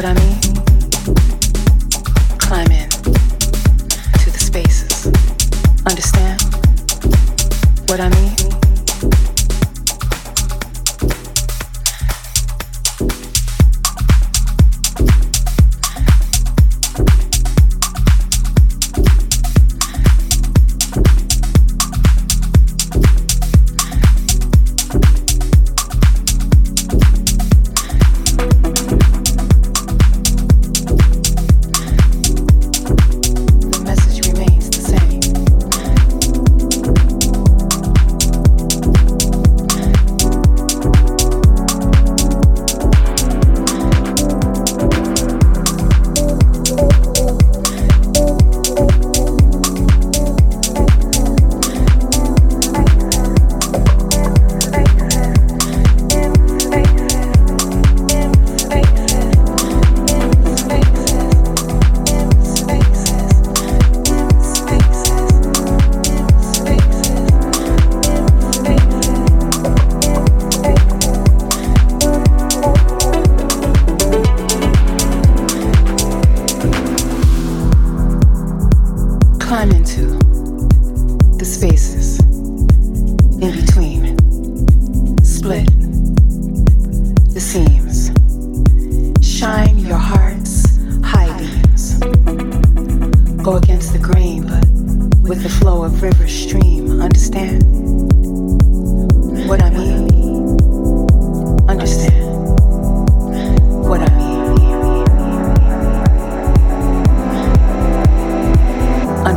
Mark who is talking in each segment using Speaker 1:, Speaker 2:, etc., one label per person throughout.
Speaker 1: what I mean?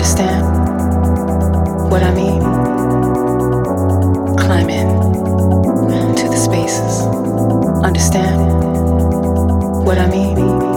Speaker 1: understand what I mean? Climb in to the spaces. Understand what I mean?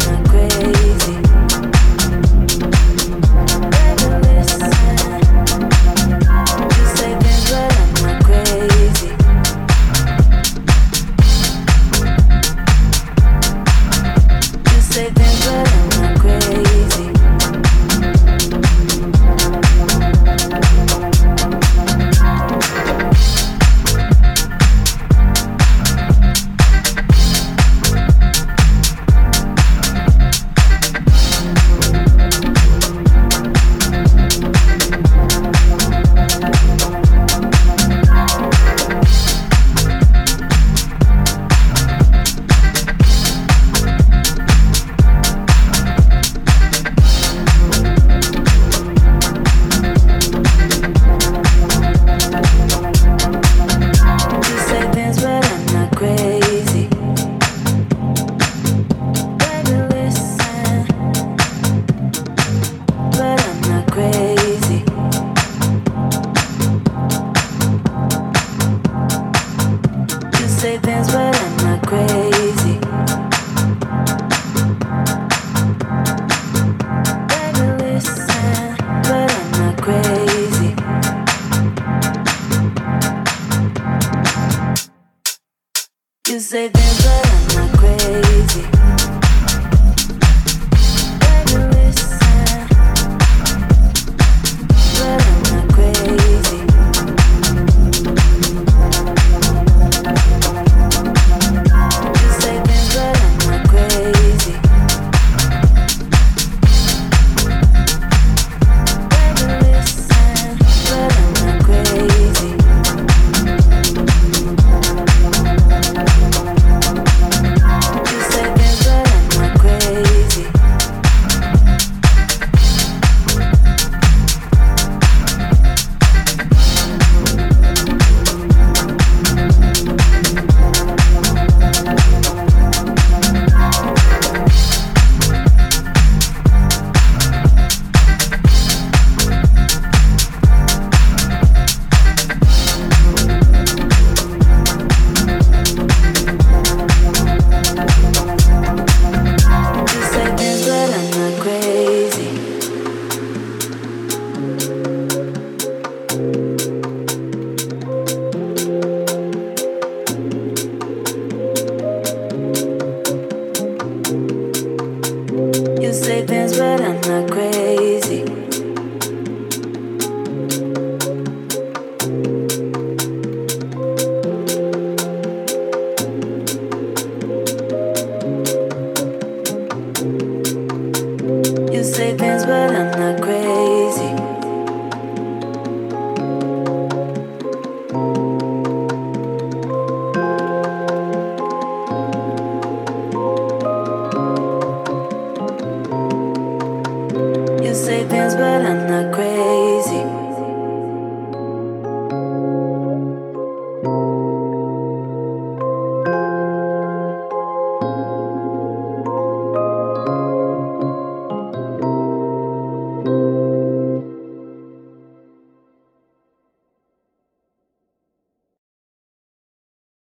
Speaker 2: going crazy.